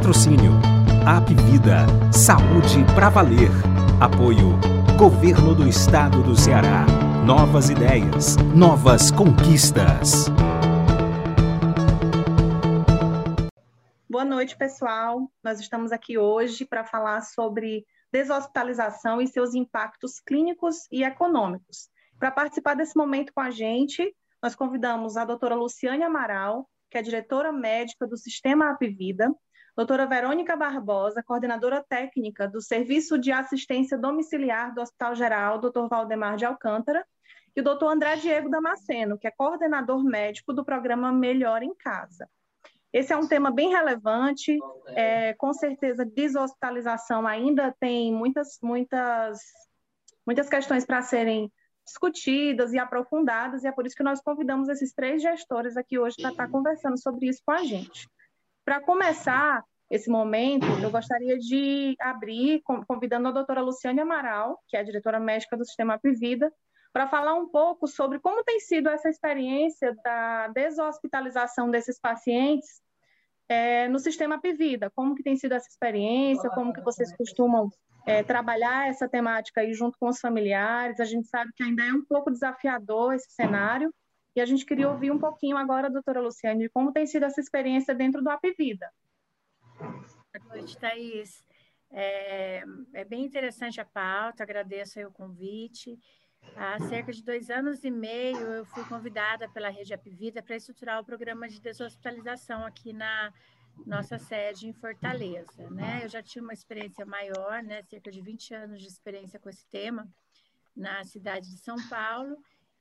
Patrocínio Apvida, Saúde para Valer. Apoio Governo do Estado do Ceará. Novas ideias, novas conquistas. Boa noite, pessoal. Nós estamos aqui hoje para falar sobre deshospitalização e seus impactos clínicos e econômicos. Para participar desse momento com a gente, nós convidamos a doutora Luciane Amaral, que é diretora médica do Sistema Apvida, doutora Verônica Barbosa, coordenadora técnica do Serviço de Assistência Domiciliar do Hospital Geral, doutor Valdemar de Alcântara, e o doutor André Diego Damasceno, que é coordenador médico do programa Melhor em Casa. Esse é um tema bem relevante, é, com certeza deshospitalização ainda tem muitas, muitas, muitas questões para serem discutidas e aprofundadas, e é por isso que nós convidamos esses três gestores aqui hoje para estar conversando sobre isso com a gente. Para começar esse momento, eu gostaria de abrir convidando a doutora Luciane Amaral, que é a diretora médica do Sistema Apivida, para falar um pouco sobre como tem sido essa experiência da deshospitalização desses pacientes é, no sistema Apivida, como que tem sido essa experiência, como que vocês costumam é, trabalhar essa temática aí junto com os familiares. A gente sabe que ainda é um pouco desafiador esse cenário, e a gente queria ouvir um pouquinho agora, doutora Luciane, de como tem sido essa experiência dentro do Apivida. Boa noite, Thaís. É, é, bem interessante a pauta, agradeço o convite. Há cerca de dois anos e meio, eu fui convidada pela Rede Apivida para estruturar o programa de deshospitalização aqui na nossa sede em Fortaleza. Né? Eu já tinha uma experiência maior, né? cerca de 20 anos de experiência com esse tema, na cidade de São Paulo,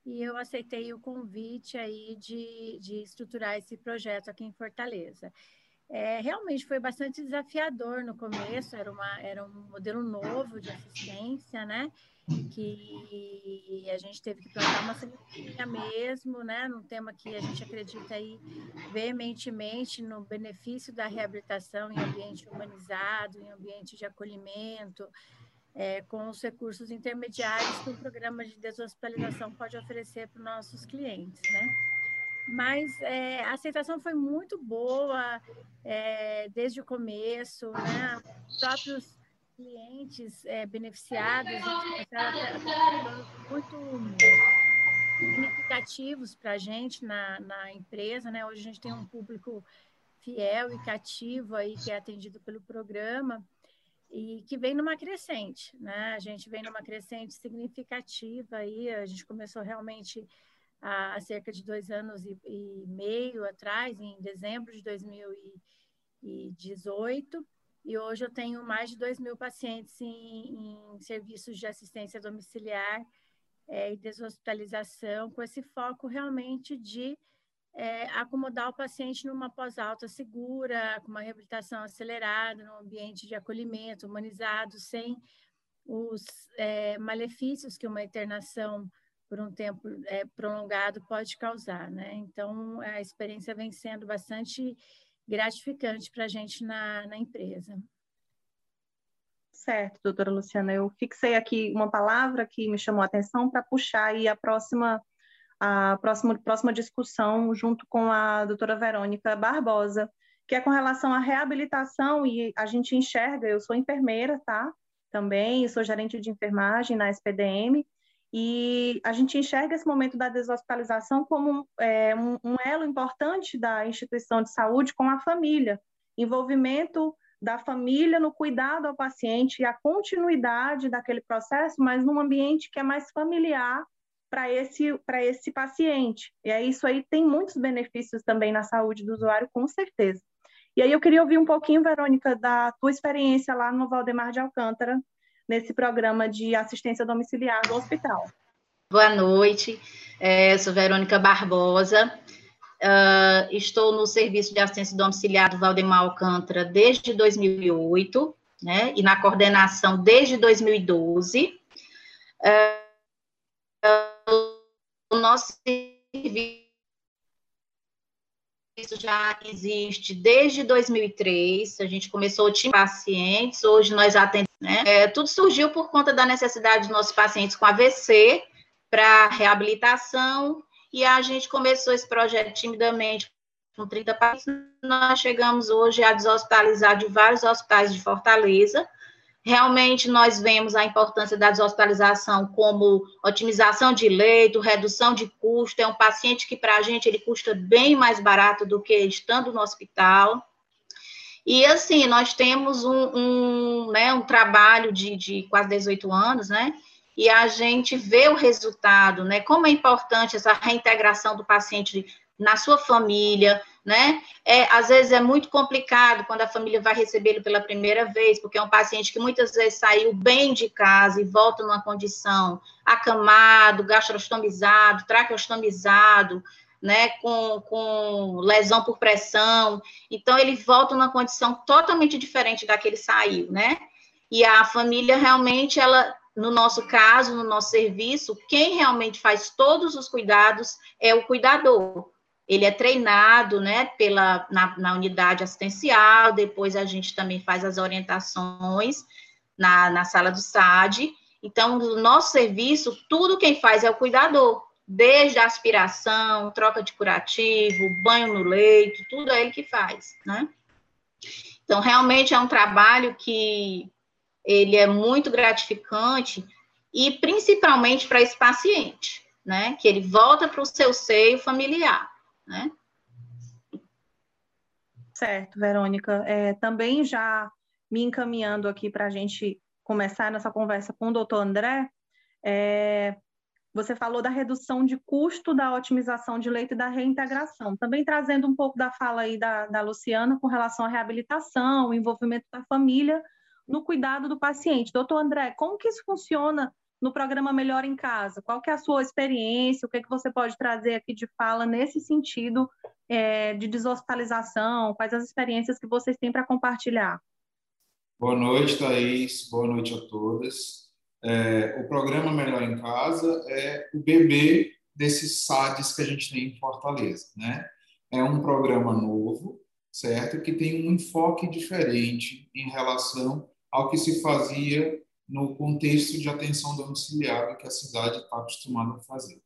e eu aceitei o convite aí de, de estruturar esse projeto aqui em Fortaleza. É, realmente foi bastante desafiador no começo, era, uma, era um modelo novo de assistência, né? Que a gente teve que plantar uma sementinha mesmo, né? Num tema que a gente acredita aí veementemente no benefício da reabilitação em ambiente humanizado, em ambiente de acolhimento, é, com os recursos intermediários que o programa de deshospitalização pode oferecer para os nossos clientes, né? Mas é, a aceitação foi muito boa é, desde o começo, né? Os próprios clientes é, beneficiados muito significativos para a gente na, na empresa, né? Hoje a gente tem um público fiel e cativo aí que é atendido pelo programa e que vem numa crescente, né? A gente vem numa crescente significativa aí, a gente começou realmente há, cerca de dois anos e, e, meio atrás, em dezembro de 2018, e hoje eu tenho mais de 2 mil pacientes em, em serviços de assistência domiciliar é, e deshospitalização, com esse foco realmente de é, acomodar o paciente numa pós-alta segura, com uma reabilitação acelerada, num ambiente de acolhimento humanizado, sem os é, malefícios que uma internação por um tempo é, prolongado pode causar, né? Então, a experiência vem sendo bastante gratificante para a gente na, na empresa. Certo, doutora Luciana, eu fixei aqui uma palavra que me chamou a atenção para puxar aí a próxima a próxima, próxima discussão junto com a doutora Verônica Barbosa, que é com relação à reabilitação, e a gente enxerga, eu sou enfermeira, tá? Também, sou gerente de enfermagem na SPDM, e a gente enxerga esse momento da deshospitalização como é, um, um elo importante da instituição de saúde com a família, envolvimento da família no cuidado ao paciente e a continuidade daquele processo, mas num ambiente que é mais familiar para esse, esse paciente. E aí, isso aí tem muitos benefícios também na saúde do usuário, com certeza. E aí eu queria ouvir um pouquinho, Verônica, da tua experiência lá no Valdemar de Alcântara, nesse programa de assistência domiciliar do hospital. Boa noite, é, sou Verônica Barbosa, uh, estou no serviço de assistência domiciliar do Valdemar Alcântara desde 2008, né, e na coordenação desde 2012. Uh, o nosso serviço já existe desde 2003, a gente começou o time pacientes, hoje nós atendemos, né? É, tudo surgiu por conta da necessidade dos nossos pacientes com AVC para reabilitação, e a gente começou esse projeto timidamente com 30 pacientes, nós chegamos hoje a deshospitalizar de vários hospitais de Fortaleza. Realmente, nós vemos a importância da deshospitalização como otimização de leito, redução de custo. É um paciente que, para a gente, ele custa bem mais barato do que estando no hospital. E, assim, nós temos um, um, né, um trabalho de, de quase 18 anos, né? e a gente vê o resultado, né? Como é importante essa reintegração do paciente na sua família, né? É, às vezes é muito complicado quando a família vai recebê-lo pela primeira vez, porque é um paciente que muitas vezes saiu bem de casa e volta numa condição acamado, gastrostomizado, traqueostomizado, né, com, com lesão por pressão. Então, ele volta numa condição totalmente diferente da que ele saiu, né? E a família realmente, ela no nosso caso, no nosso serviço, quem realmente faz todos os cuidados é o cuidador. Ele é treinado, né, pela, na, na unidade assistencial, depois a gente também faz as orientações na, na sala do SAD. Então, no nosso serviço, tudo quem faz é o cuidador, desde a aspiração, troca de curativo, banho no leito, tudo é ele que faz, né? Então, realmente é um trabalho que ele é muito gratificante e principalmente para esse paciente, né? Que ele volta para o seu seio familiar, né? Certo, Verônica. É, também já me encaminhando aqui para a gente começar nossa conversa com o doutor André, é, você falou da redução de custo da otimização de leito e da reintegração, também trazendo um pouco da fala aí da, da Luciana com relação à reabilitação, o envolvimento da família no cuidado do paciente. Doutor André, como que isso funciona no programa Melhor em Casa? Qual que é a sua experiência? O que, é que você pode trazer aqui de fala nesse sentido é, de deshospitalização? Quais as experiências que vocês têm para compartilhar? Boa noite, Thaís. Boa noite a todas. É, o programa Melhor em Casa é o bebê desses SADs que a gente tem em Fortaleza, né? É um programa novo, certo? Que tem um enfoque diferente em relação ao que se fazia no contexto de atenção domiciliar que a cidade está acostumada a fazer.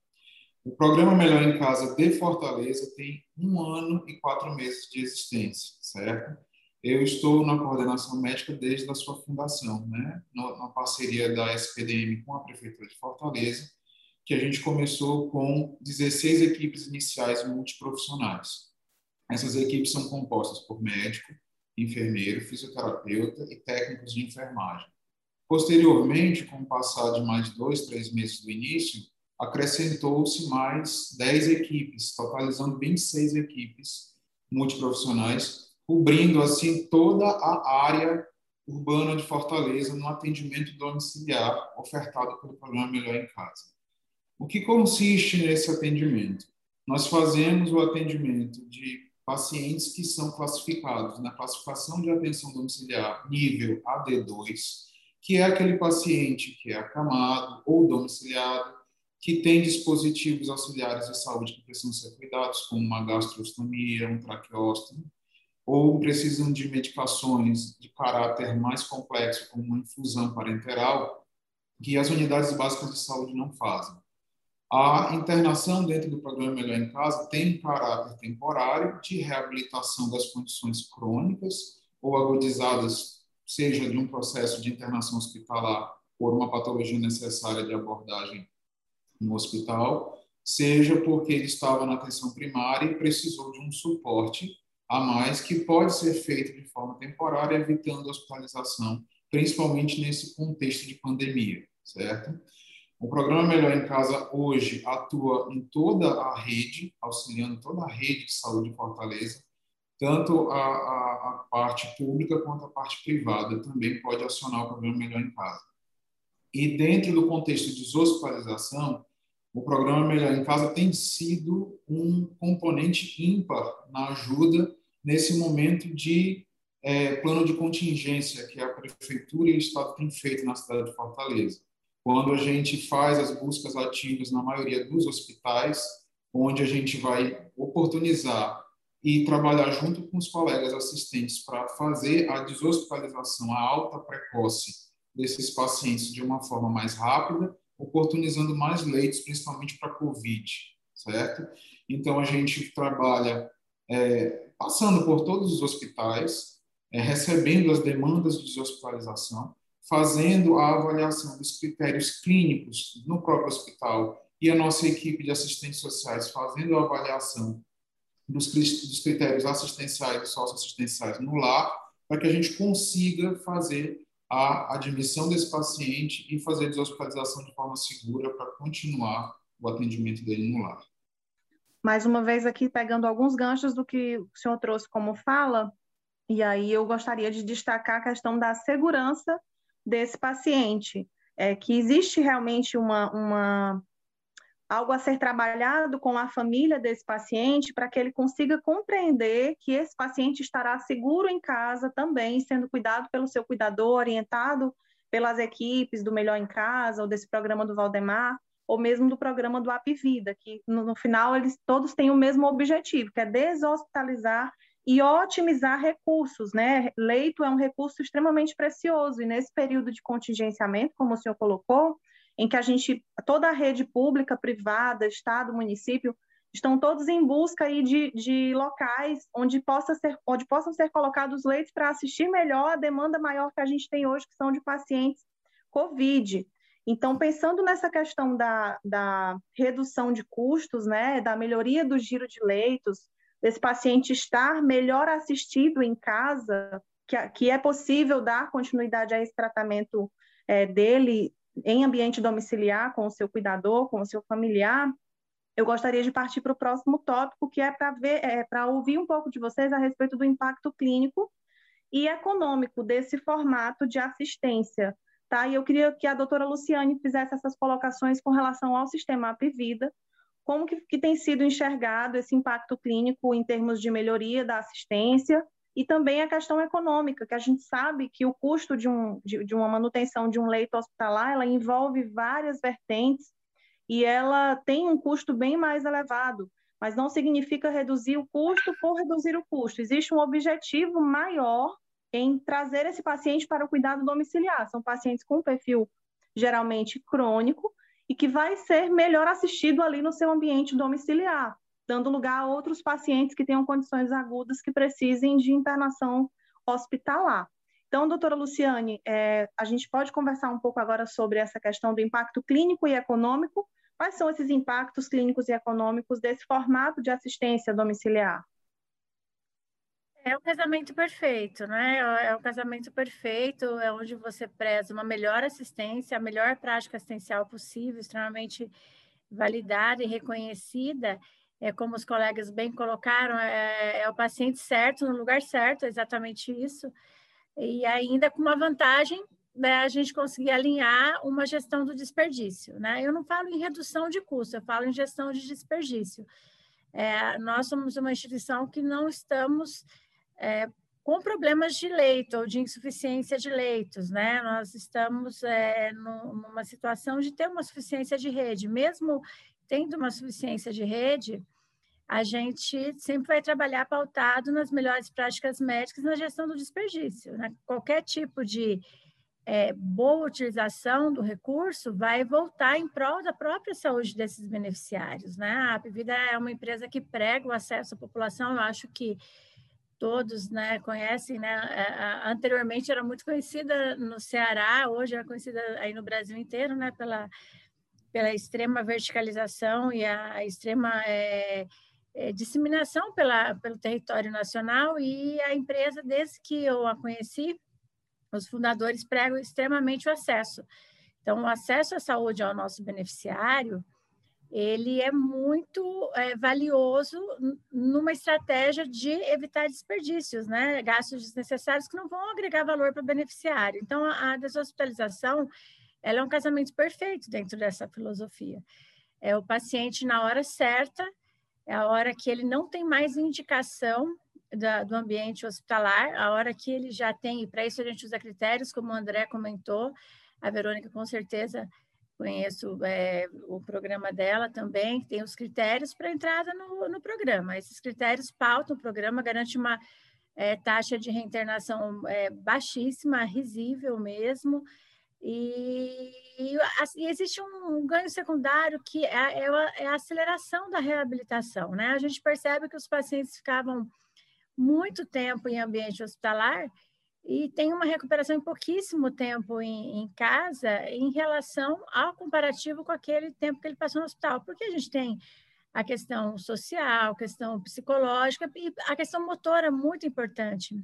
O programa Melhor em Casa de Fortaleza tem um ano e quatro meses de existência, certo? Eu estou na coordenação médica desde a sua fundação, né? Na parceria da SPDM com a Prefeitura de Fortaleza, que a gente começou com 16 equipes iniciais multiprofissionais. Essas equipes são compostas por médico, enfermeiro, fisioterapeuta e técnicos de enfermagem. Posteriormente, com o passar de mais dois, três meses do início, acrescentou-se mais 10 equipes, totalizando 26 equipes multiprofissionais, cobrindo assim toda a área urbana de Fortaleza no atendimento domiciliar ofertado pelo programa Melhor em Casa. O que consiste nesse atendimento? Nós fazemos o atendimento de pacientes que são classificados na classificação de atenção domiciliar nível AD2, que é aquele paciente que é acamado ou domiciliado, que tem dispositivos auxiliares de saúde que precisam ser cuidados, como uma gastrostomia, um traqueóstomo, ou precisam de medicações de caráter mais complexo, como uma infusão parenteral, que as unidades básicas de saúde não fazem. A internação dentro do programa Melhor em Casa tem um caráter temporário de reabilitação das condições crônicas ou agudizadas, seja de um processo de internação hospitalar por uma patologia necessária de abordagem no hospital, seja porque ele estava na atenção primária e precisou de um suporte a mais que pode ser feito de forma temporária, evitando a hospitalização, principalmente nesse contexto de pandemia, certo? O programa Melhor em Casa hoje atua em toda a rede, auxiliando toda a rede de saúde de Fortaleza, tanto a, a, parte pública quanto a parte privada também pode acionar o programa Melhor em Casa. E dentro do contexto de deshospitalização, o programa Melhor em Casa tem sido um componente ímpar na ajuda nesse momento de é, plano de contingência que a Prefeitura e o Estado têm feito na cidade de Fortaleza quando a gente faz as buscas ativas na maioria dos hospitais, onde a gente vai oportunizar e trabalhar junto com os colegas assistentes para fazer a deshospitalização, a alta precoce desses pacientes de uma forma mais rápida, oportunizando mais leitos, principalmente para COVID, certo? Então, a gente trabalha é, passando por todos os hospitais, é, recebendo as demandas de deshospitalização, fazendo a avaliação dos critérios clínicos no próprio hospital e a nossa equipe de assistentes sociais fazendo a avaliação dos, dos critérios assistenciais e socioassistenciais no lar, para que a gente consiga fazer a admissão desse paciente e fazer a deshospitalização de forma segura para continuar o atendimento dele no lar. Mais uma vez aqui pegando alguns ganchos do que o senhor trouxe como fala, e aí eu gostaria de destacar a questão da segurança desse paciente, é que existe realmente uma, uma algo a ser trabalhado com a família desse paciente para que ele consiga compreender que esse paciente estará seguro em casa também, sendo cuidado pelo seu cuidador, orientado pelas equipes do Melhor em Casa ou desse programa do Valdemar, ou mesmo do programa do Apivida, que no, no final eles todos têm o mesmo objetivo, que é deshospitalizar e otimizar recursos, né? Leito é um recurso extremamente precioso e nesse período de contingenciamento, como o senhor colocou, em que a gente, toda a rede pública, privada, Estado, município, estão todos em busca aí de, de locais onde, possa ser, onde possam ser colocados leitos para assistir melhor a demanda maior que a gente tem hoje, que são de pacientes COVID. Então, pensando nessa questão da, da redução de custos, né, da melhoria do giro de leitos, desse paciente estar melhor assistido em casa, que, que é possível dar continuidade a esse tratamento é, dele em ambiente domiciliar, com o seu cuidador, com o seu familiar, eu gostaria de partir para o próximo tópico, que é para ver, é, para ouvir um pouco de vocês a respeito do impacto clínico e econômico desse formato de assistência. Tá? E eu queria que a doutora Luciane fizesse essas colocações com relação ao sistema Apivida, como que, que tem sido enxergado esse impacto clínico em termos de melhoria da assistência e também a questão econômica, que a gente sabe que o custo de, um, de, de uma manutenção de um leito hospitalar, ela envolve várias vertentes e ela tem um custo bem mais elevado, mas não significa reduzir o custo por reduzir o custo. Existe um objetivo maior em trazer esse paciente para o cuidado domiciliar. São pacientes com perfil geralmente crônico e que vai ser melhor assistido ali no seu ambiente domiciliar dando lugar a outros pacientes que tenham condições agudas que precisem de internação hospitalar. Então, doutora Luciane, é, a gente pode conversar um pouco agora sobre essa questão do impacto clínico e econômico. Quais são esses impactos clínicos e econômicos desse formato de assistência domiciliar? É o casamento perfeito, né? É o casamento perfeito, é onde você preza uma melhor assistência, a melhor prática assistencial possível, extremamente validada e reconhecida, é, como os colegas bem colocaram, é, é, o paciente certo, no lugar certo, é exatamente isso. E ainda com uma vantagem né, a gente conseguir alinhar uma gestão do desperdício. Né? Eu não falo em redução de custo, eu falo em gestão de desperdício. É, nós somos uma instituição que não estamos é, com problemas de leito ou de insuficiência de leitos, né? Nós estamos é, numa situação de ter uma suficiência de rede, mesmo tendo uma suficiência de rede, a gente sempre vai trabalhar pautado nas melhores práticas médicas na gestão do desperdício. Né? Qualquer tipo de é, boa utilização do recurso vai voltar em prol da própria saúde desses beneficiários. Né? A Apivida é uma empresa que prega o acesso à população, eu acho que todos né, conhecem, né? anteriormente era muito conhecida no Ceará, hoje é conhecida aí no Brasil inteiro, né, pela, pela extrema verticalização e a, a extrema é, é, disseminação pela, pelo território nacional e a empresa, desde que eu a conheci, os fundadores pregam extremamente o acesso. Então, o acesso à saúde ao nosso beneficiário, ele é muito é, valioso numa estratégia de evitar desperdícios, né? gastos desnecessários que não vão agregar valor para o beneficiário. Então, a, deshospitalização ela é um casamento perfeito dentro dessa filosofia. É o paciente na hora certa, é a hora que ele não tem mais indicação da, do ambiente hospitalar, a hora que ele já tem, e para isso a gente usa critérios, como o André comentou, a Verônica com certeza conheço é, o programa dela também, tem os critérios para entrada no, no, programa. Esses critérios pautam o programa, garante uma é, taxa de reinternação é, baixíssima, risível mesmo, E, e, assim, existe um ganho secundário que é, é, é, a aceleração da reabilitação. Né? A gente percebe que os pacientes ficavam muito tempo em ambiente hospitalar e tem uma recuperação em pouquíssimo tempo em, em, casa em relação ao comparativo com aquele tempo que ele passou no hospital, porque a gente tem a questão social, questão psicológica e a questão motora muito importante.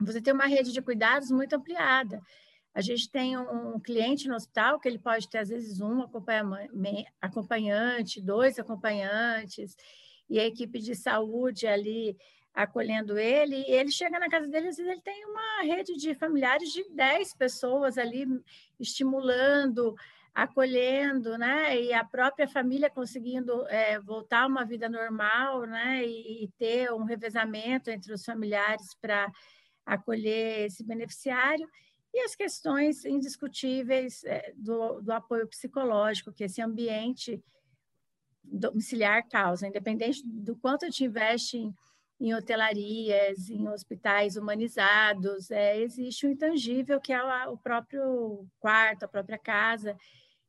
Você tem uma rede de cuidados muito ampliada. A gente tem um, cliente no hospital que ele pode ter, às vezes, um acompanhante, dois acompanhantes, e a equipe de saúde ali acolhendo ele, e ele chega na casa dele, às vezes ele tem uma rede de familiares de 10 pessoas ali estimulando, acolhendo, né? E a própria família conseguindo é, voltar a uma vida normal, né? E, e ter um revezamento entre os familiares para acolher esse beneficiário e as questões indiscutíveis é, do, do apoio psicológico que esse ambiente domiciliar causa, independente do quanto a gente investe em em hotelarias, em hospitais humanizados, é, existe o um intangível que é o próprio quarto, a própria casa,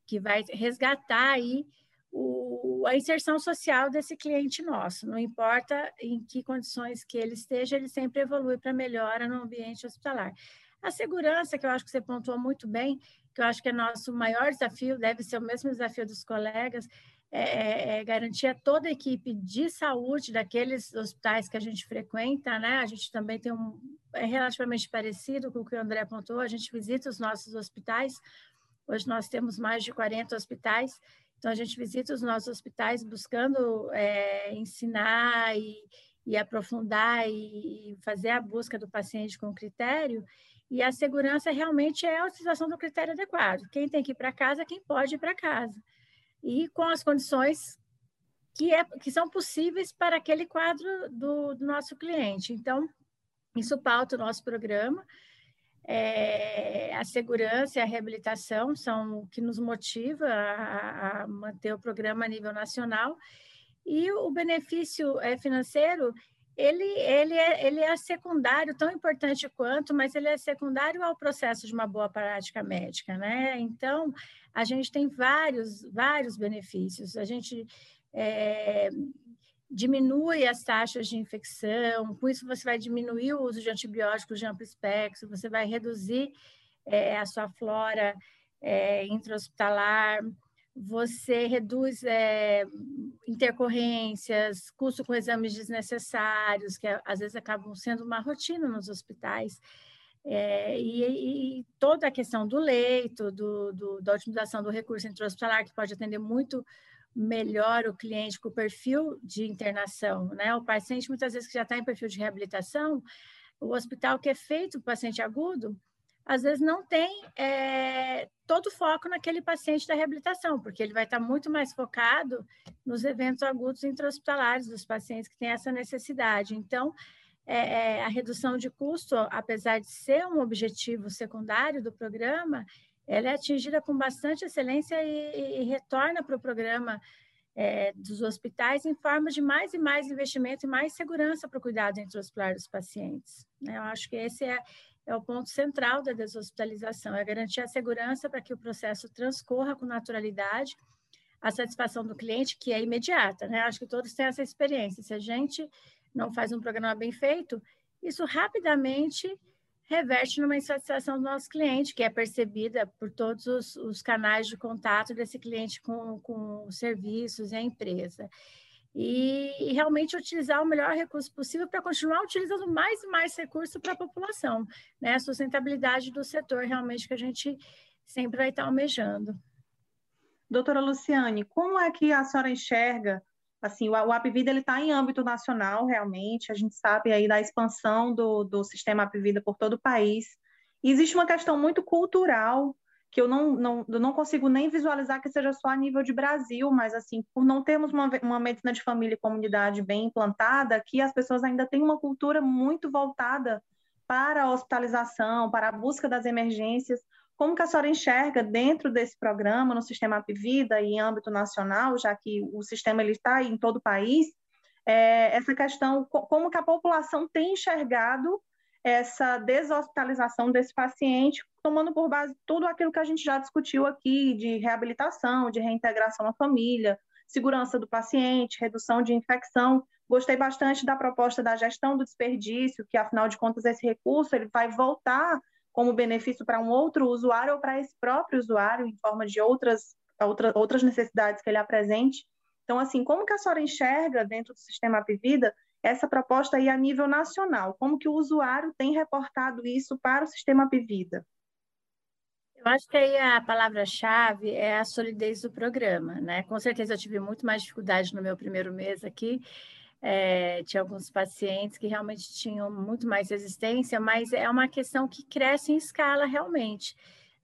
que vai resgatar aí o, a inserção social desse cliente nosso. Não importa em que condições que ele esteja, ele sempre evolui para melhora no ambiente hospitalar. A segurança, que eu acho que você pontuou muito bem, que eu acho que é nosso maior desafio, deve ser o mesmo desafio dos colegas, é, é, é, garantir a toda a equipe de saúde daqueles hospitais que a gente frequenta, né? A gente também tem um é relativamente parecido com o que o André apontou, a gente visita os nossos hospitais. Hoje nós temos mais de 40 hospitais, então a gente visita os nossos hospitais buscando é, ensinar e, e aprofundar e fazer a busca do paciente com critério. E a segurança realmente é a utilização do critério adequado. Quem tem que ir para casa, quem pode ir para casa e com as condições que, é, que são possíveis para aquele quadro do, do nosso cliente. Então, isso pauta o nosso programa. É, a segurança e a reabilitação são o que nos motiva a, a manter o programa a nível nacional. E o benefício é, financeiro, ele, ele, é, ele é secundário, tão importante quanto, mas ele é secundário ao processo de uma boa prática médica, né? Então, a gente tem vários, vários benefícios. A gente é, diminui as taxas de infecção, com isso você vai diminuir o uso de antibióticos de amplo espectro, você vai reduzir é, a sua flora é, intra-hospitalar, você reduz é, intercorrências, custo com exames desnecessários, que às vezes acabam sendo uma rotina nos hospitais. É, e, e, toda a questão do leito, do, do, da otimização do recurso intra-hospitalar, que pode atender muito melhor o cliente com o perfil de internação. Né? O paciente, muitas vezes, que já está em perfil de reabilitação, o hospital que é feito para o paciente agudo, às vezes não tem é, todo o foco naquele paciente da reabilitação, porque ele vai estar muito mais focado nos eventos agudos intra-hospitalares dos pacientes que têm essa necessidade. Então, é, é, a redução de custo, apesar de ser um objetivo secundário do programa, ela é atingida com bastante excelência e, e retorna para o programa é, dos hospitais em forma de mais e mais investimento e mais segurança para o cuidado intra-hospitalar dos pacientes. Né? Eu acho que esse é, é o ponto central da deshospitalização, é garantir a segurança para que o processo transcorra com naturalidade, a satisfação do cliente, que é imediata, né? Acho que todos têm essa experiência. Se a gente não faz um programa bem feito, isso rapidamente reverte numa insatisfação do nosso cliente, que é percebida por todos os, os canais de contato desse cliente com, com os serviços e a empresa e, realmente utilizar o melhor recurso possível para continuar utilizando mais e mais recursos para a população, né? A sustentabilidade do setor realmente que a gente sempre vai estar almejando. Doutora Luciane, como é que a senhora enxerga assim, o, Apvida ele está em âmbito nacional, realmente, a gente sabe aí da expansão do, do sistema Apvida por todo o país. E existe uma questão muito cultural que eu não, não, eu não consigo nem visualizar que seja só a nível de Brasil, mas assim, por não termos uma, uma medicina de família e comunidade bem implantada, que as pessoas ainda têm uma cultura muito voltada para a hospitalização, para a busca das emergências. Como que a senhora enxerga dentro desse programa, no sistema Apvida e em âmbito nacional, já que o sistema ele está em todo o país, é, essa questão, como que a população tem enxergado essa deshospitalização desse paciente, tomando por base tudo aquilo que a gente já discutiu aqui, de reabilitação, de reintegração à família, segurança do paciente, redução de infecção. Gostei bastante da proposta da gestão do desperdício, que afinal de contas esse recurso ele vai voltar como benefício para um outro usuário ou para esse próprio usuário em forma de outras outra, outras necessidades que ele apresente. Então, assim, como que a senhora enxerga dentro do sistema Apivida essa proposta aí a nível nacional? Como que o usuário tem reportado isso para o sistema Apivida? Eu acho que aí a palavra-chave é a solidez do programa, né? Com certeza eu tive muito mais dificuldade no meu primeiro mês aqui. É, tinha alguns pacientes que realmente tinham muito mais resistência, mas é uma questão que cresce em escala realmente.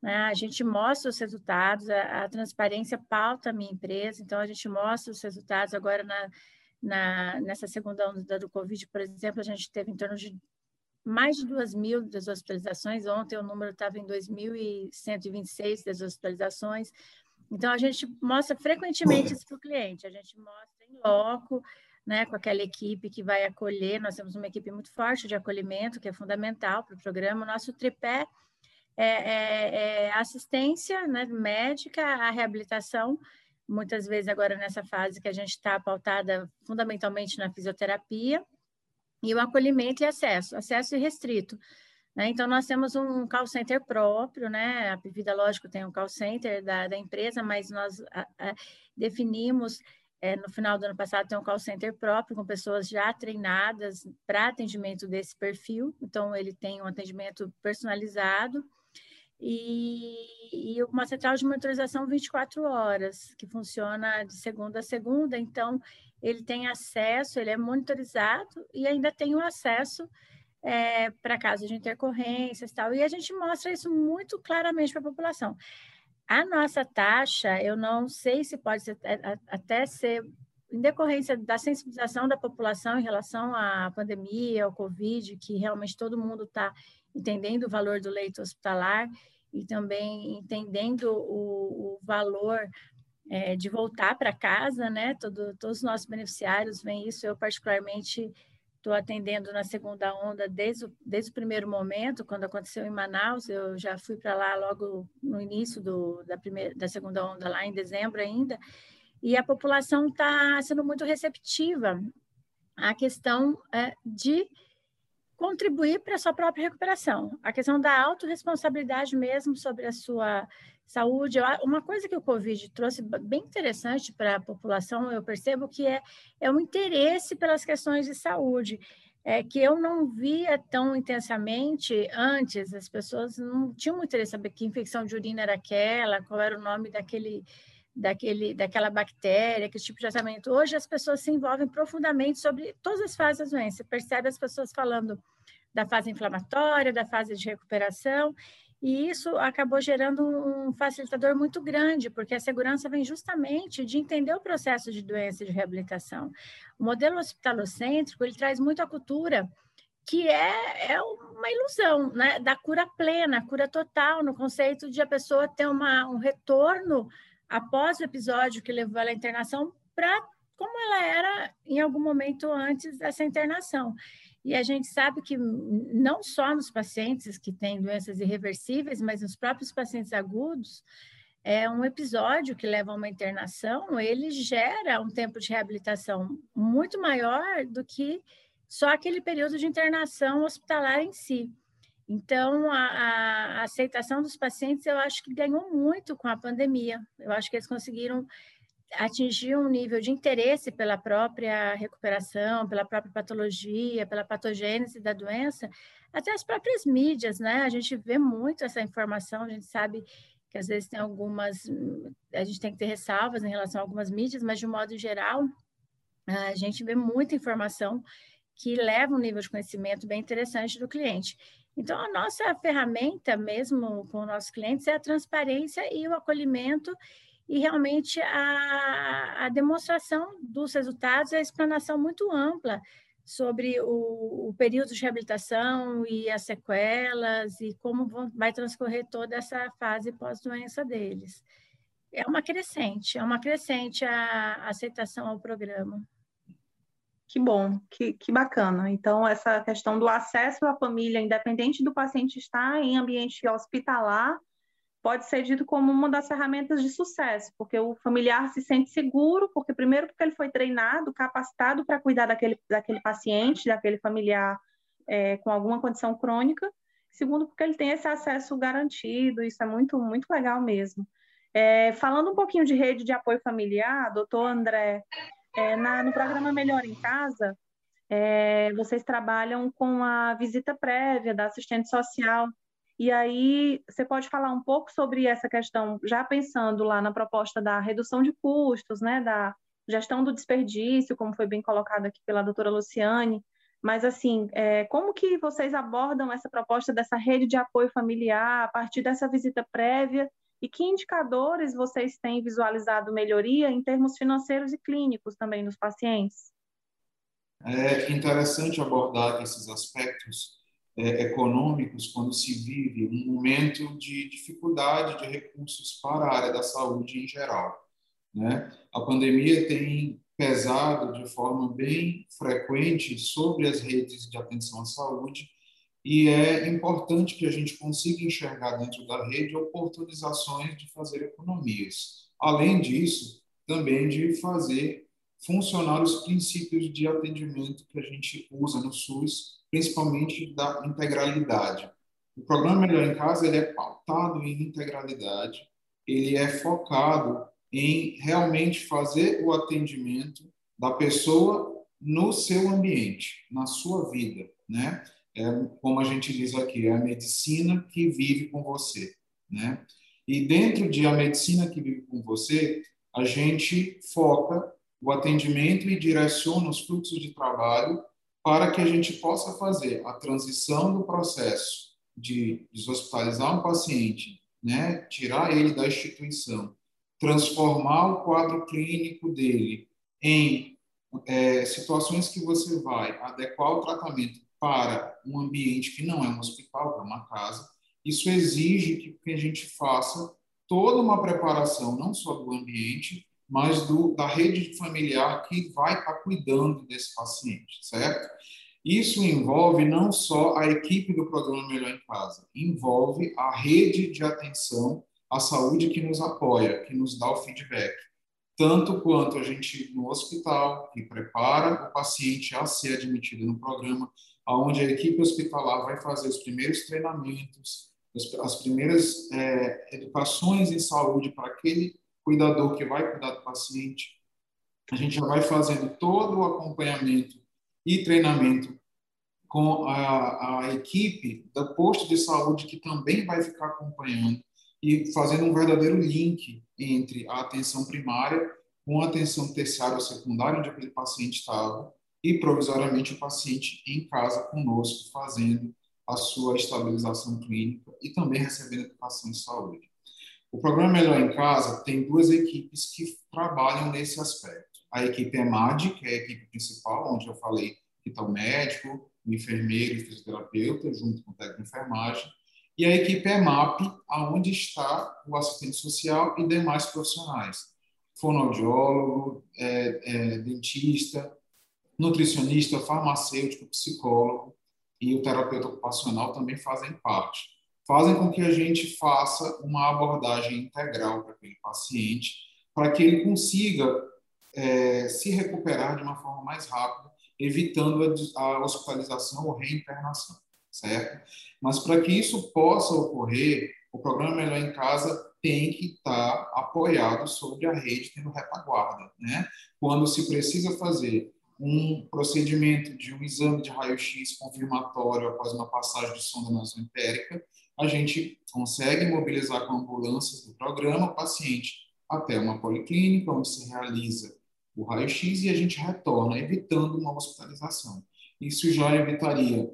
Né? A gente mostra os resultados, a, a transparência pauta a minha empresa, então a gente mostra os resultados agora na, na, nessa segunda onda do Covid, por exemplo, a gente teve em torno de mais de 2 mil deshospitalizações. Ontem o número estava em 2.126 deshospitalizações. Então, a gente mostra frequentemente isso para o cliente. A gente mostra em loco, né, com aquela equipe que vai acolher. Nós temos uma equipe muito forte de acolhimento, que é fundamental para o programa. O nosso tripé é, é, é assistência né, médica, a reabilitação, muitas vezes agora nessa fase que a gente está pautada fundamentalmente na fisioterapia, e o acolhimento e acesso, acesso irrestrito. Né? Então, nós temos um call center próprio, né? A Vida, lógico, tem um call center da, da empresa, mas nós a, a, definimos, é, no final do ano passado, tem um call center próprio, com pessoas já treinadas para atendimento desse perfil. Então, ele tem um atendimento personalizado e, e uma central de monitorização 24 horas, que funciona de segunda a segunda. Então, ele tem acesso, ele é monitorizado e ainda tem o acesso é, para casos de intercorrências e tal. E a gente mostra isso muito claramente para a população. A nossa taxa, eu não sei se pode ser, é, até ser em decorrência da sensibilização da população em relação à pandemia, ao Covid, que realmente todo mundo está entendendo o valor do leito hospitalar e também entendendo o, o valor é, de voltar para casa, né? Todo, todos os nossos beneficiários veem isso. Eu, particularmente, estou atendendo na segunda onda desde o, desde o primeiro momento, quando aconteceu em Manaus. Eu já fui para lá logo no início do, da, primeira, da segunda onda, lá em dezembro ainda. E a população está sendo muito receptiva à questão é, de contribuir para a sua própria recuperação. A questão da autorresponsabilidade mesmo sobre a sua saúde. Uma coisa que o Covid trouxe bem interessante para a população, eu percebo que é, é um interesse pelas questões de saúde. É, que eu não via tão intensamente antes, as pessoas não tinham muito interesse em saber que infecção de urina era aquela, qual era o nome daquele, daquele, daquela bactéria, que tipo de tratamento. Hoje as pessoas se envolvem profundamente sobre todas as fases da doença. Você percebe as pessoas falando da fase inflamatória, da fase de recuperação, e isso acabou gerando um facilitador muito grande, porque a segurança vem justamente de entender o processo de doença e de reabilitação. O modelo hospitalocêntrico, ele traz muito a cultura que é, é uma ilusão, né? Da cura plena, cura total, no conceito de a pessoa ter uma, um retorno após o episódio que levou ela à internação para como ela era em algum momento antes dessa internação. E a gente sabe que não só nos pacientes que têm doenças irreversíveis, mas nos próprios pacientes agudos, é um episódio que leva a uma internação, ele gera um tempo de reabilitação muito maior do que só aquele período de internação hospitalar em si. Então, a, a aceitação dos pacientes, eu acho que ganhou muito com a pandemia. Eu acho que eles conseguiram atingir um nível de interesse pela própria recuperação, pela própria patologia, pela patogênese da doença, até as próprias mídias, né? A gente vê muito essa informação, a gente sabe que às vezes tem algumas, a gente tem que ter ressalvas em relação a algumas mídias, mas de um modo geral, a gente vê muita informação que leva um nível de conhecimento bem interessante do cliente. Então, a nossa ferramenta mesmo com os nossos clientes é a transparência e o acolhimento e realmente a, a demonstração dos resultados a explanação muito ampla sobre o, o, período de reabilitação e as sequelas e como vão, vai transcorrer toda essa fase pós-doença deles. É uma crescente, é uma crescente a, a aceitação ao programa. Que bom, que, que bacana. Então, essa questão do acesso à família, independente do paciente estar em ambiente hospitalar, pode ser dito como uma das ferramentas de sucesso, porque o familiar se sente seguro, porque primeiro porque ele foi treinado, capacitado para cuidar daquele, daquele paciente, daquele familiar é, com alguma condição crônica, segundo porque ele tem esse acesso garantido, isso é muito, muito legal mesmo. É, falando um pouquinho de rede de apoio familiar, doutor André, é, na, no programa Melhor em Casa, é, vocês trabalham com a visita prévia da assistente social. E aí, você pode falar um pouco sobre essa questão, já pensando lá na proposta da redução de custos, né, da gestão do desperdício, como foi bem colocado aqui pela doutora Luciane, mas, assim, é, como que vocês abordam essa proposta dessa rede de apoio familiar a partir dessa visita prévia e que indicadores vocês têm visualizado melhoria em termos financeiros e clínicos também nos pacientes? É interessante abordar esses aspectos é, econômicos quando se vive um momento de dificuldade de recursos para a área da saúde em geral. Né? A pandemia tem pesado de forma bem frequente sobre as redes de atenção à saúde e é importante que a gente consiga enxergar dentro da rede oportunizações de fazer economias. Além disso, também de fazer funcionar os princípios de atendimento que a gente usa no SUS, principalmente da integralidade. O programa Melhor em Casa ele é pautado em integralidade, ele é focado em realmente fazer o atendimento da pessoa no seu ambiente, na sua vida, né? É, como a gente diz aqui, é a medicina que vive com você, né? E dentro de a medicina que vive com você, a gente foca o atendimento e direciona os fluxos de trabalho para que a gente possa fazer a transição do processo de deshospitalizar um paciente, né, tirar ele da instituição, transformar o quadro clínico dele em é, situações que você vai adequar o tratamento para um ambiente que não é um hospital, é uma casa. Isso exige que a gente faça toda uma preparação, não só do ambiente, mas do, da rede familiar que vai estar cuidando desse paciente, certo? Isso envolve não só a equipe do programa Melhor em Casa, envolve a rede de atenção à saúde que nos apoia, que nos dá o feedback. Tanto quanto a gente no hospital, que prepara o paciente a ser admitido no programa, onde a equipe hospitalar vai fazer os primeiros treinamentos, as primeiras é, educações em saúde para aquele cuidador que vai cuidar do paciente. A gente já vai fazendo todo o acompanhamento e treinamento com a, a equipe do posto de saúde que também vai ficar acompanhando e fazendo um verdadeiro link entre a atenção primária com a atenção terciária ou secundária, onde aquele paciente estava, e provisoriamente o paciente em casa conosco, fazendo a sua estabilização clínica e também recebendo educação em saúde. O programa Melhor em Casa tem duas equipes que trabalham nesse aspecto. A equipe EMAD, que é a equipe principal, onde eu falei que está o médico, o enfermeiro e fisioterapeuta, junto com o técnico de enfermagem, e a equipe EMAP, aonde está o assistente social e demais profissionais, fonoaudiólogo, é, é, dentista, nutricionista, farmacêutico, psicólogo e o terapeuta ocupacional também fazem parte. Fazem com que a gente faça uma abordagem integral para aquele paciente, para que ele consiga é, se recuperar de uma forma mais rápida, evitando a, a hospitalização ou reinternação, certo? Mas para que isso possa ocorrer, o programa Melhor em Casa tem que estar apoiado sobre a rede, tendo retaguarda, né? Quando se precisa fazer um procedimento de um exame de raio-x confirmatório após uma passagem de sonda nasoentérica, a gente consegue mobilizar com a ambulância do programa o paciente até uma policlínica, onde se realiza o raio-x e a gente retorna, evitando uma hospitalização. Isso já evitaria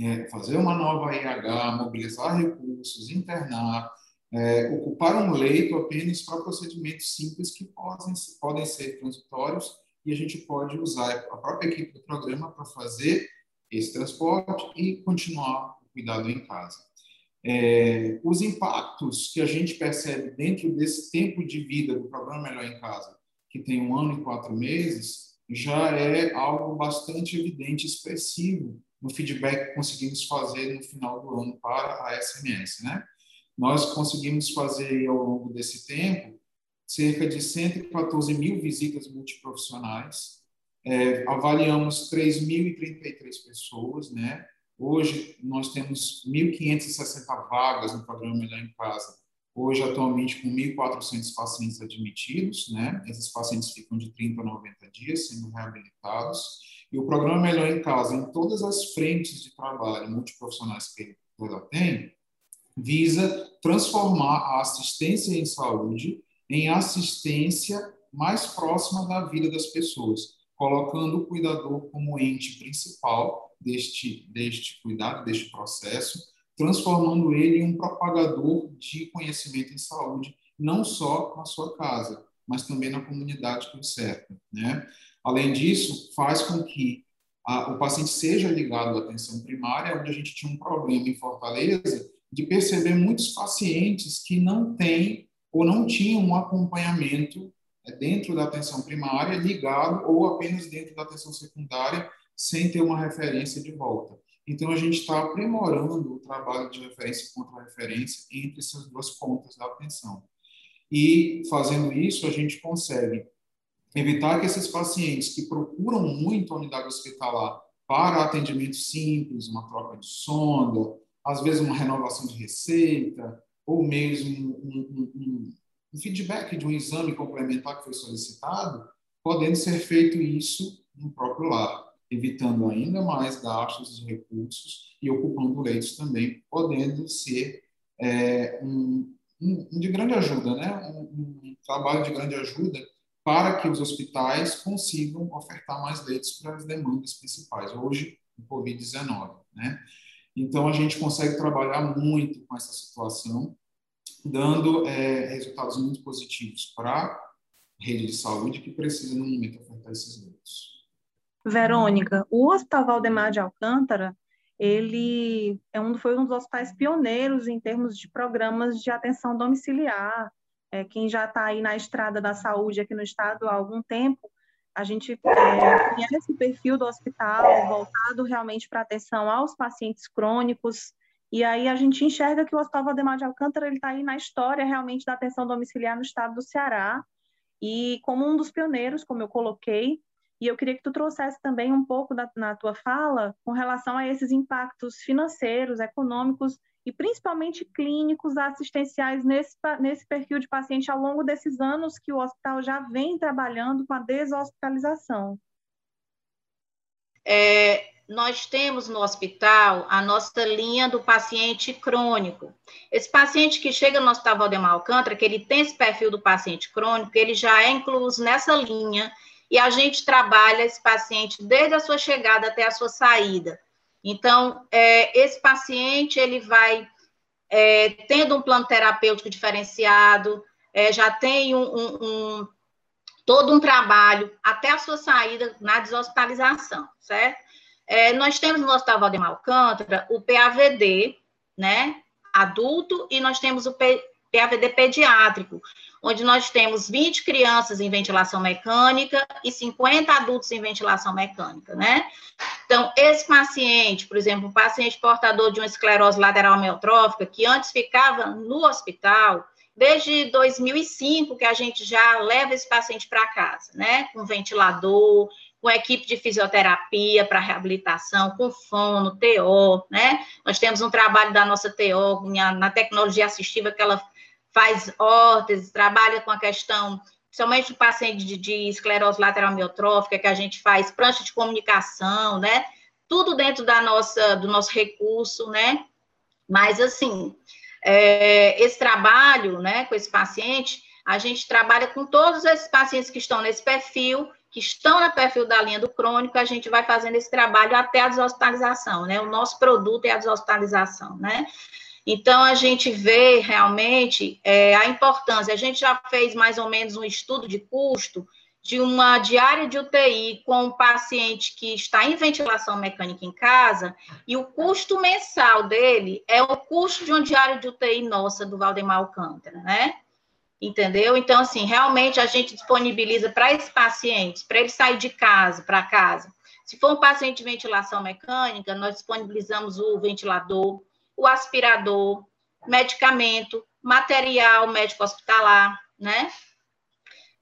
é, fazer uma nova IH, mobilizar recursos, internar, é, ocupar um leito apenas para procedimentos simples que podem, podem ser transitórios e a gente pode usar a própria equipe do programa para fazer esse transporte e continuar o cuidado em casa. É, os impactos que a gente percebe dentro desse tempo de vida do programa Melhor em Casa, que tem um ano e quatro meses, já é algo bastante evidente, expressivo no feedback que conseguimos fazer no final do ano para a SMS, né? Nós conseguimos fazer ao longo desse tempo cerca de 114 mil visitas multiprofissionais, é, avaliamos 3.033 pessoas, né? Hoje nós temos 1.560 vagas no programa Melhor em Casa. Hoje, atualmente, com 1.400 pacientes admitidos, né? Esses pacientes ficam de 30 a 90 dias sendo reabilitados. E o programa Melhor em Casa, em todas as frentes de trabalho multiprofissionais que ela tem, visa transformar a assistência em saúde em assistência mais próxima da vida das pessoas, colocando o cuidador como ente principal deste, deste cuidado, deste processo, transformando ele em um propagador de conhecimento em saúde, não só na sua casa, mas também na comunidade que o cerca. Né? Além disso, faz com que a, o paciente seja ligado à atenção primária, onde a gente tinha um problema em Fortaleza de perceber muitos pacientes que não têm ou não tinham um acompanhamento é, dentro da atenção primária ligado ou apenas dentro da atenção secundária sem ter uma referência de volta. Então, a gente está aprimorando o trabalho de referência contra referência entre essas duas pontas da atenção. E, fazendo isso, a gente consegue evitar que esses pacientes que procuram muito a unidade hospitalar para atendimento simples, uma troca de sonda, às vezes uma renovação de receita, ou mesmo um, um, um feedback de um exame complementar que foi solicitado, podendo ser feito isso no próprio lar evitando ainda mais gastos de recursos e ocupando leitos também, podendo ser é, um, um, de grande ajuda, né? Um, trabalho de grande ajuda para que os hospitais consigam ofertar mais leitos para as demandas principais, hoje o Covid-19. Né? Então, a gente consegue trabalhar muito com essa situação, dando é, resultados muito positivos para a rede de saúde que precisa, no momento, ofertar esses leitos. Verônica, o Hospital Valdemar de Alcântara, ele é um, foi um dos hospitais pioneiros em termos de programas de atenção domiciliar. É, quem já está aí na estrada da saúde aqui no estado há algum tempo, a gente é, conhece o perfil do hospital voltado realmente para atenção aos pacientes crônicos, e aí a gente enxerga que o Hospital Valdemar de Alcântara está aí na história realmente da atenção domiciliar no estado do Ceará, e como um dos pioneiros, como eu coloquei, e eu queria que tu trouxesse também um pouco da, na tua fala com relação a esses impactos financeiros, econômicos e principalmente clínicos assistenciais nesse, nesse perfil de paciente ao longo desses anos que o hospital já vem trabalhando com a deshospitalização. É, nós temos no hospital a nossa linha do paciente crônico. Esse paciente que chega no Hospital Valdemar Alcântara, que ele tem esse perfil do paciente crônico, ele já é incluso nessa linha e a gente trabalha esse paciente desde a sua chegada até a sua saída. Então, é, esse paciente, ele vai é, tendo um plano terapêutico diferenciado, é, já tem um, um, um, todo um trabalho até a sua saída na deshospitalização, certo? É, nós temos no Hospital Valdemar Alcântara o PAVD, né, adulto, e nós temos o P, PAVD pediátrico, onde nós temos 20 crianças em ventilação mecânica e 50 adultos em ventilação mecânica, né? Então, esse paciente, por exemplo, um paciente portador de uma esclerose lateral amiotrófica, que antes ficava no hospital, desde 2005 que a gente já leva esse paciente para casa, né? Com ventilador, com equipe de fisioterapia para reabilitação, com fono, TO, né? Nós temos um trabalho da nossa TO na tecnologia assistiva que ela faz órteses, trabalha com a questão, principalmente o paciente de, de esclerose lateral miotrófica, que a gente faz prancha de comunicação, né? Tudo dentro da nossa, do nosso recurso, né? Mas, assim, é, esse trabalho, né, com esse paciente, a gente trabalha com todos esses pacientes que estão nesse perfil, que estão no perfil da linha do crônico, a gente vai fazendo esse trabalho até a deshospitalização, né? O nosso produto é a deshospitalização, né? Então, a gente vê realmente é, a importância. A gente já fez mais ou menos um estudo de custo de uma diária de UTI com um paciente que está em ventilação mecânica em casa, e o custo mensal dele é o custo de uma diária de UTI nossa do Valdemar Alcântara, né? entendeu? Então, assim, realmente a gente disponibiliza para esses pacientes, para ele sair de casa, para casa. Se for um paciente de ventilação mecânica, nós disponibilizamos o ventilador, o aspirador, medicamento, material médico hospitalar, né?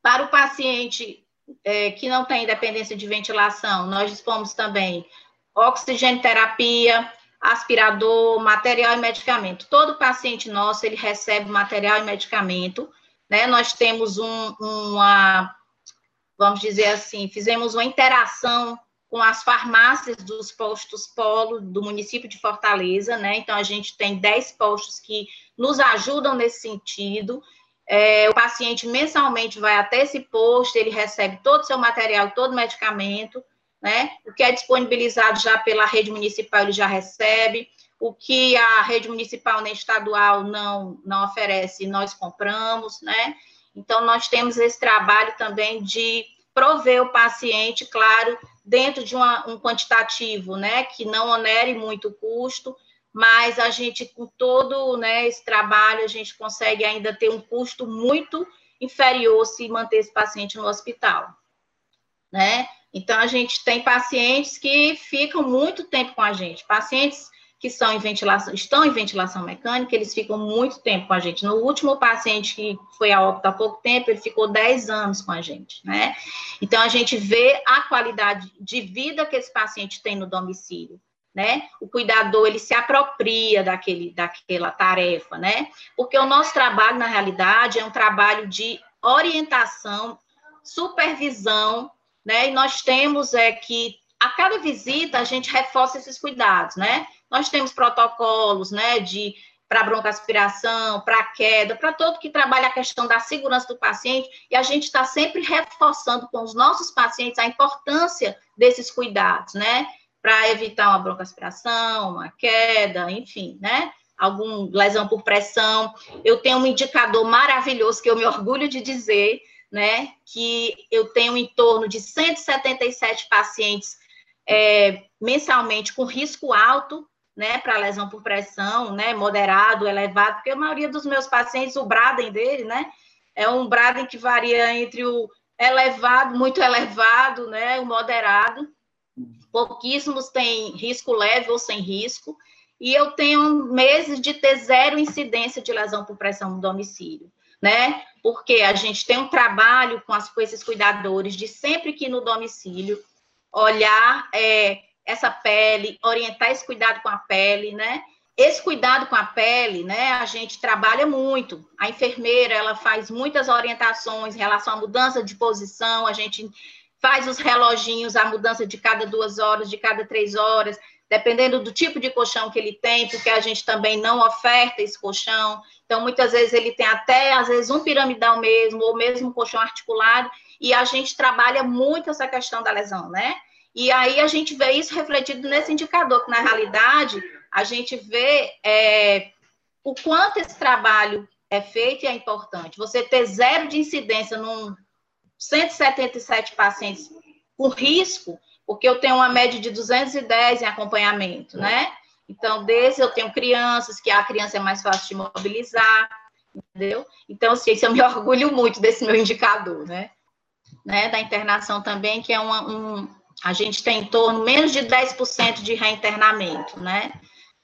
Para o paciente é, que não tem dependência de ventilação, nós dispomos também oxigênio terapia, aspirador, material e medicamento. Todo paciente nosso, ele recebe material e medicamento, né? Nós temos um, uma, vamos dizer assim, fizemos uma interação com as farmácias dos postos polo do município de Fortaleza, né? Então, a gente tem 10 postos que nos ajudam nesse sentido. É, o paciente mensalmente vai até esse posto, ele recebe todo o seu material, todo o medicamento, né? O que é disponibilizado já pela rede municipal, ele já recebe. O que a rede municipal nem estadual não, não oferece, nós compramos, né? Então, nós temos esse trabalho também de prover o paciente, claro, dentro de uma, um quantitativo, né, que não onere muito o custo, mas a gente, com todo né, esse trabalho, a gente consegue ainda ter um custo muito inferior se manter esse paciente no hospital, né? Então, a gente tem pacientes que ficam muito tempo com a gente, pacientes que são em ventilação, estão em ventilação mecânica, eles ficam muito tempo com a gente. No último paciente que foi a óbito há pouco tempo, ele ficou 10 anos com a gente, né? Então, a gente vê a qualidade de vida que esse paciente tem no domicílio, né? O cuidador, ele se apropria daquele, daquela tarefa, né? Porque o nosso trabalho, na realidade, é um trabalho de orientação, supervisão, né? E nós temos é que a cada visita a gente reforça esses cuidados, né? Nós temos protocolos, né, de para broncoaspiração, para queda, para todo que trabalha a questão da segurança do paciente, e a gente está sempre reforçando com os nossos pacientes a importância desses cuidados, né? Para evitar uma broncoaspiração, uma queda, enfim, né? Algum lesão por pressão. Eu tenho um indicador maravilhoso que eu me orgulho de dizer, né? Que eu tenho em torno de 177 pacientes é, mensalmente com risco alto né, para lesão por pressão, né, moderado, elevado, porque a maioria dos meus pacientes, o Braden dele, né, é um Braden que varia entre o elevado, muito elevado, né, o moderado, pouquíssimos têm risco leve ou sem risco, e eu tenho meses de ter zero incidência de lesão por pressão no domicílio, né, porque a gente tem um trabalho com, as, com esses cuidadores de sempre que no domicílio olhar é, essa pele, orientar esse cuidado com a pele, né? Esse cuidado com a pele, né, a gente trabalha muito. A enfermeira, ela faz muitas orientações em relação à mudança de posição, a gente faz os reloginhos, a mudança de cada duas horas, de cada três horas, dependendo do tipo de colchão que ele tem, porque a gente também não oferta esse colchão. Então, muitas vezes ele tem até, às vezes, um piramidal mesmo, ou mesmo um colchão articulado, e a gente trabalha muito essa questão da lesão, né? E aí a gente vê isso refletido nesse indicador, que na realidade a gente vê é, o quanto esse trabalho é feito e é importante. Você ter zero de incidência num 177 pacientes com risco, porque eu tenho uma média de 210 em acompanhamento, né? Então, desse eu tenho crianças, que a criança é mais fácil de mobilizar, entendeu? Então, assim, eu me orgulho muito desse meu indicador, né? né? Da internação também, que é uma, um, a gente tem em torno menos de 10% de reinternamento, né?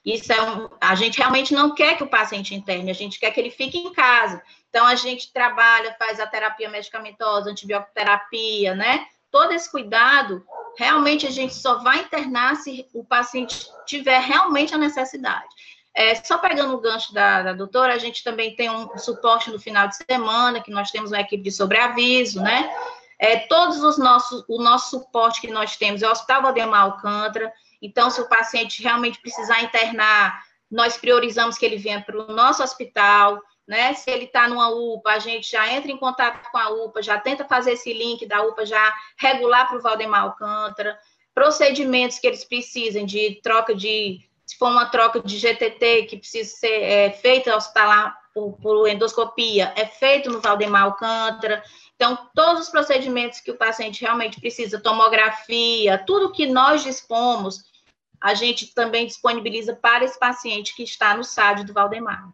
Isso é um, a gente realmente não quer que o paciente interne, a gente quer que ele fique em casa. Então a gente trabalha, faz a terapia medicamentosa, antibioterapia, né? Todo esse cuidado, realmente a gente só vai internar se o paciente tiver realmente a necessidade. É, só pegando o gancho da, da doutora, a gente também tem um suporte no final de semana, que nós temos uma equipe de sobreaviso, né? É, todos os nossos, o nosso suporte que nós temos é o Hospital Valdemar Alcântara. Então, se o paciente realmente precisar internar, nós priorizamos que ele venha para o nosso hospital, né? Se ele está numa UPA, a gente já entra em contato com a UPA, já tenta fazer esse link da UPA já regular para o Valdemar Alcântara. Procedimentos que eles precisem de troca de, se for uma troca de GTT que precisa ser é, feita hospitalar por, por endoscopia, é feito no Valdemar Alcântara. Então, todos os procedimentos que o paciente realmente precisa, tomografia, tudo que nós dispomos, a gente também disponibiliza para esse paciente que está no SAD do Valdemar.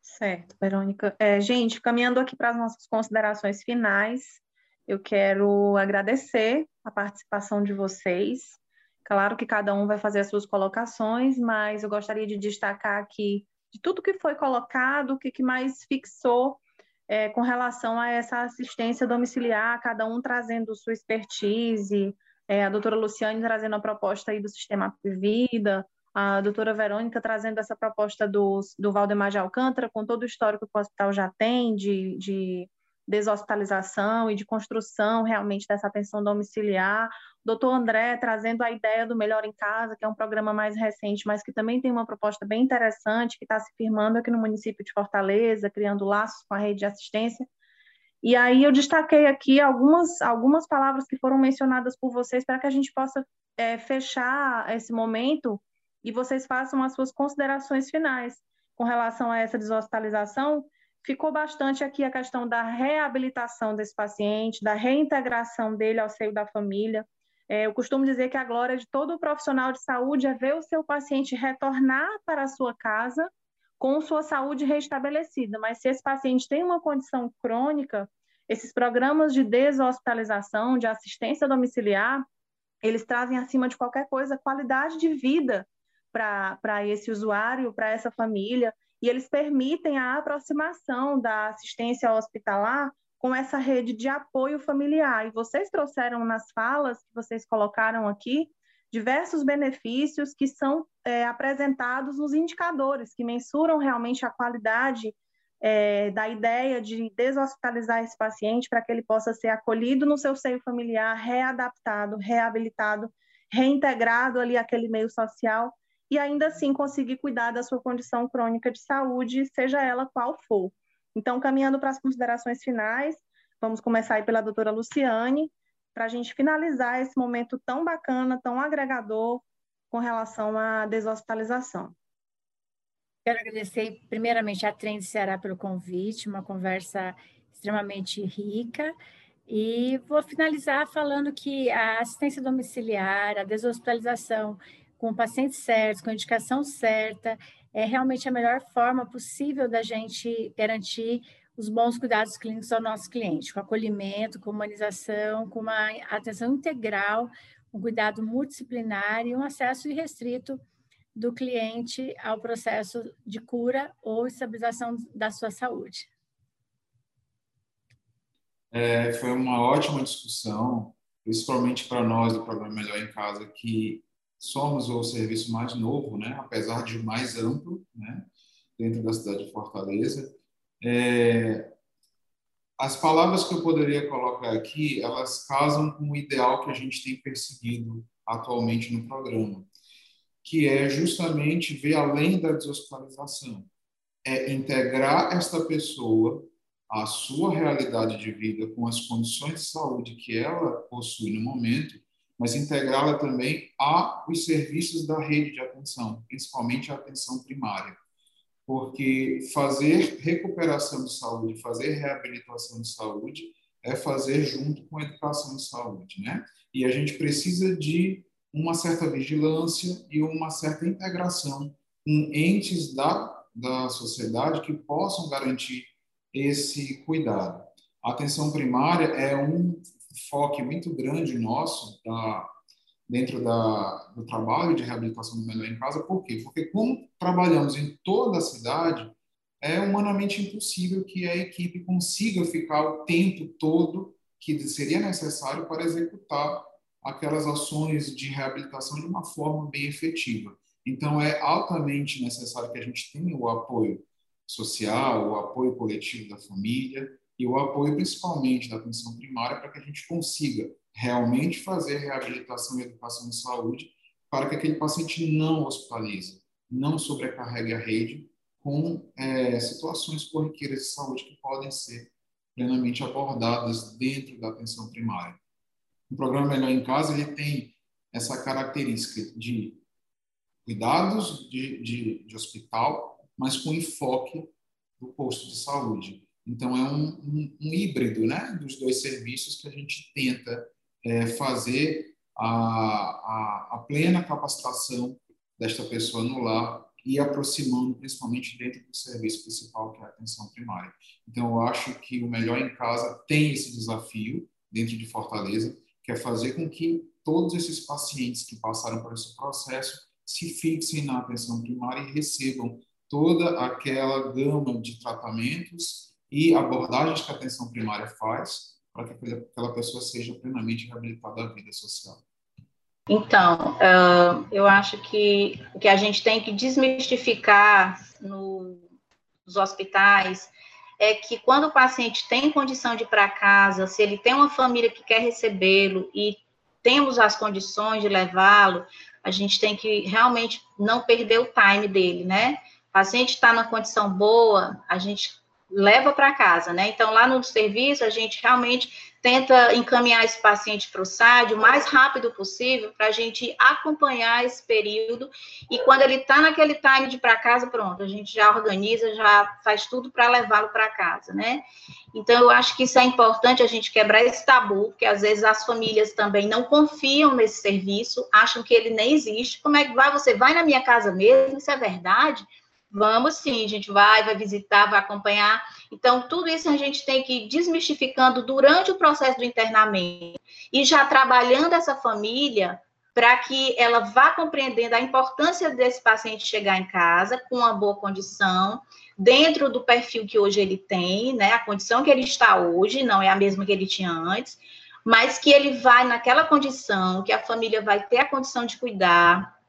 Certo, Verônica. É, gente, caminhando aqui para as nossas considerações finais, eu quero agradecer a participação de vocês. Claro que cada um vai fazer as suas colocações, mas eu gostaria de destacar aqui de tudo que foi colocado, o que, que mais fixou é, com relação a essa assistência domiciliar, cada um trazendo sua expertise, é, a doutora Luciane trazendo a proposta aí do Sistema Vida, a doutora Verônica trazendo essa proposta do, do Valdemar de Alcântara, com todo o histórico que o hospital já tem de, de deshospitalização e de construção realmente dessa atenção domiciliar. Doutor André trazendo a ideia do Melhor em Casa, que é um programa mais recente, mas que também tem uma proposta bem interessante, que está se firmando aqui no município de Fortaleza, criando laços com a rede de assistência. E aí eu destaquei aqui algumas, algumas palavras que foram mencionadas por vocês para que a gente possa é, fechar esse momento e vocês façam as suas considerações finais com relação a essa deshospitalização, ficou bastante aqui a questão da reabilitação desse paciente, da reintegração dele ao seio da família. É, eu costumo dizer que a glória de todo profissional de saúde é ver o seu paciente retornar para a sua casa com sua saúde restabelecida. Mas se esse paciente tem uma condição crônica, esses programas de deshospitalização, de assistência domiciliar, eles trazem acima de qualquer coisa qualidade de vida para esse usuário, para essa família e eles permitem a aproximação da assistência hospitalar com essa rede de apoio familiar. E vocês trouxeram nas falas que vocês colocaram aqui diversos benefícios que são é, apresentados nos indicadores, que mensuram realmente a qualidade é, da ideia de deshospitalizar esse paciente para que ele possa ser acolhido no seu seio familiar, readaptado, reabilitado, reintegrado ali àquele meio social e ainda assim conseguir cuidar da sua condição crônica de saúde, seja ela qual for. Então, caminhando para as considerações finais, vamos começar aí pela doutora Luciane, para a gente finalizar esse momento tão bacana, tão agregador com relação à deshospitalização. Quero agradecer primeiramente a Trend Ceará pelo convite, uma conversa extremamente rica. E vou finalizar falando que a assistência domiciliar, a deshospitalização com o paciente certo, com a indicação certa, é realmente a melhor forma possível da gente garantir os bons cuidados clínicos ao nosso cliente, com acolhimento, com humanização, com uma atenção integral, um cuidado multidisciplinar e um acesso irrestrito do cliente ao processo de cura ou estabilização da sua saúde. É, foi uma ótima discussão, principalmente para nós do programa Melhor em Casa, que somos o serviço mais novo, né, apesar de mais amplo, né, dentro da cidade de Fortaleza. É, as palavras que eu poderia colocar aqui, elas casam com o ideal que a gente tem perseguido atualmente no programa, que é justamente ver além da deshospitalização, é integrar esta pessoa à sua realidade de vida com as condições de saúde que ela possui no momento mas integrá-la também aos serviços da rede de atenção, principalmente a atenção primária. Porque fazer recuperação de saúde, fazer reabilitação de saúde, é fazer junto com a educação de saúde, né? E a gente precisa de uma certa vigilância e uma certa integração com entes da, da sociedade que possam garantir esse cuidado. A atenção primária é um foco muito grande nosso da, dentro da, do trabalho de reabilitação do menor em casa. Por quê? Porque como trabalhamos em toda a cidade, é humanamente impossível que a equipe consiga ficar o tempo todo que seria necessário para executar aquelas ações de reabilitação de uma forma bem efetiva. Então, é altamente necessário que a gente tenha o apoio social, o apoio coletivo da família, e o apoio principalmente da atenção primária para que a gente consiga realmente fazer reabilitação e educação em saúde para que aquele paciente não hospitalize, não sobrecarregue a rede com é, situações corriqueiras de saúde que podem ser plenamente abordadas dentro da atenção primária. O programa Melhor em Casa ele tem essa característica de cuidados de, de, de hospital, mas com enfoque do posto de saúde. Então, é um, um, um, híbrido né, dos dois serviços que a gente tenta é, fazer a, a, a, plena capacitação desta pessoa no lar e aproximando, principalmente dentro do serviço principal, que é a atenção primária. Então, eu acho que o Melhor em Casa tem esse desafio dentro de Fortaleza, que é fazer com que todos esses pacientes que passaram por esse processo se fixem na atenção primária e recebam toda aquela gama de tratamentos e abordagens que a atenção primária faz para que aquela pessoa seja plenamente reabilitada à vida social. Então, eu acho que o que a gente tem que desmistificar no, nos hospitais é que quando o paciente tem condição de ir para casa, se ele tem uma família que quer recebê-lo e temos as condições de levá-lo, a gente tem que realmente não perder o time dele, né? O paciente está numa condição boa, a gente leva para casa, né? Então, lá no serviço, a gente realmente tenta encaminhar esse paciente para o SAD o mais rápido possível para a gente acompanhar esse período e quando ele está naquele time de para casa, pronto, a gente já organiza, já faz tudo para levá-lo para casa, né? Então, eu acho que isso é importante a gente quebrar esse tabu, porque às vezes as famílias também não confiam nesse serviço, acham que ele nem existe. Como é que vai? Você vai na minha casa mesmo? Isso é verdade? Vamos sim, a gente vai, vai visitar, vai acompanhar. Então, tudo isso a gente tem que ir desmistificando durante o processo do internamento e já trabalhando essa família para que ela vá compreendendo a importância desse paciente chegar em casa com uma boa condição, dentro do perfil que hoje ele tem, né? A condição que ele está hoje não é a mesma que ele tinha antes, mas que ele vai naquela condição, que a família vai ter a condição de cuidar,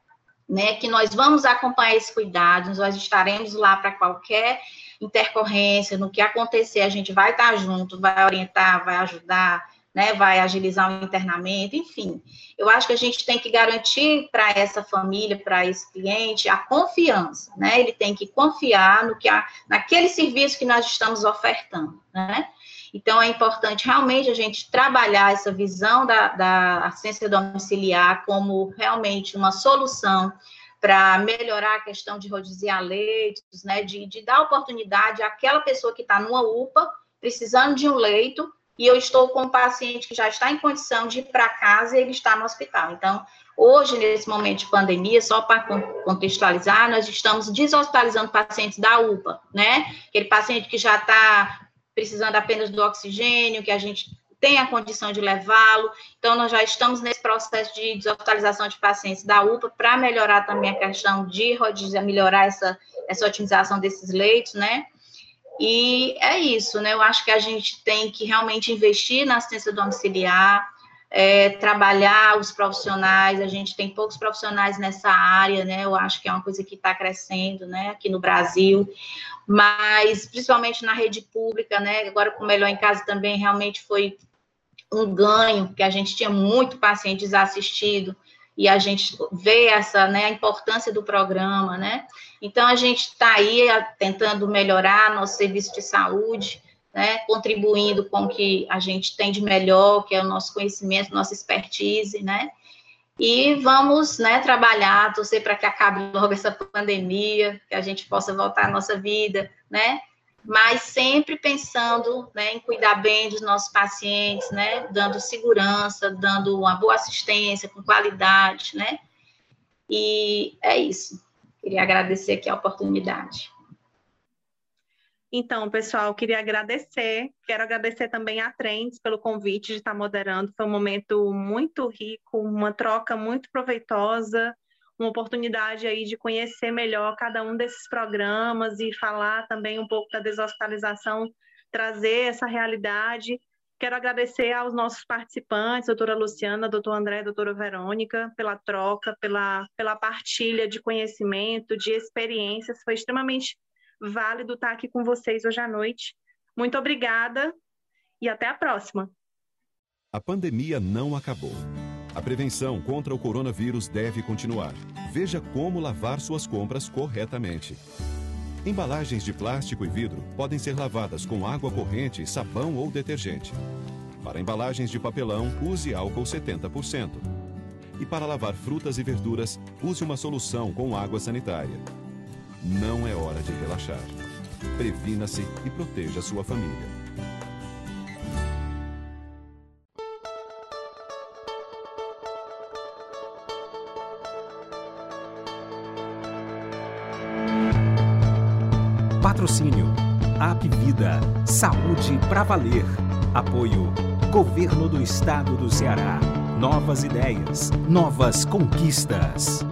né, que nós vamos acompanhar esse cuidado, nós estaremos lá para qualquer intercorrência, no que acontecer, a gente vai estar junto, vai orientar, vai ajudar, né, vai agilizar o internamento, enfim. Eu acho que a gente tem que garantir para essa família, para esse cliente, a confiança, né? Ele tem que confiar no que a, naquele serviço que nós estamos ofertando, né? Então, é importante realmente a gente trabalhar essa visão da, da assistência domiciliar como realmente uma solução para melhorar a questão de rodiziar leitos, né, de, de dar oportunidade àquela pessoa que está numa UPA, precisando de um leito, e eu estou com um paciente que já está em condição de ir para casa e ele está no hospital. Então, hoje, nesse momento de pandemia, só para contextualizar, nós estamos deshospitalizando pacientes da UPA, né? Aquele paciente que já está precisando apenas do oxigênio, que a gente tem a condição de levá-lo. Então, nós já estamos nesse processo de deshospitalização de pacientes da UPA para melhorar também a questão de melhorar essa, essa otimização desses leitos, né? E é isso, né? Eu acho que a gente tem que realmente investir na assistência domiciliar, é, trabalhar os profissionais, a gente tem poucos profissionais nessa área, né? Eu acho que é uma coisa que está crescendo, né, aqui no Brasil, mas principalmente na rede pública, né? Agora com o Melhor em Casa também realmente foi um ganho, porque a gente tinha muito paciente desassistido e a gente vê essa, né, a importância do programa, né? Então a gente está aí tentando melhorar nosso serviço de saúde, né, contribuindo com o que a gente tem de melhor, que é o nosso conhecimento, nossa expertise, né, e vamos, né, trabalhar, torcer para que acabe logo essa pandemia, que a gente possa voltar à nossa vida, né, mas sempre pensando, né, em cuidar bem dos nossos pacientes, né, dando segurança, dando uma boa assistência com qualidade, né, e é isso. Queria agradecer aqui a oportunidade. Então, pessoal, queria agradecer. Quero agradecer também a Trends pelo convite de estar moderando. Foi um momento muito rico, uma troca muito proveitosa, uma oportunidade aí de conhecer melhor cada um desses programas e falar também um pouco da deshospitalização, trazer essa realidade. Quero agradecer aos nossos participantes, doutora Luciana, doutor André, doutora Verônica, pela troca, pela, pela partilha de conhecimento, de experiências. Foi extremamente válido estar aqui com vocês hoje à noite. Muito obrigada e até a próxima. A pandemia não acabou. A prevenção contra o coronavírus deve continuar. Veja como lavar suas compras corretamente. Embalagens de plástico e vidro podem ser lavadas com água corrente, sabão ou detergente. Para embalagens de papelão, use álcool 70%. E para lavar frutas e verduras, use uma solução com água sanitária. Não é hora de relaxar. Previna-se e proteja sua família. Patrocínio. Apvida. Saúde para valer. Apoio. Governo do Estado do Ceará. Novas ideias. Novas conquistas.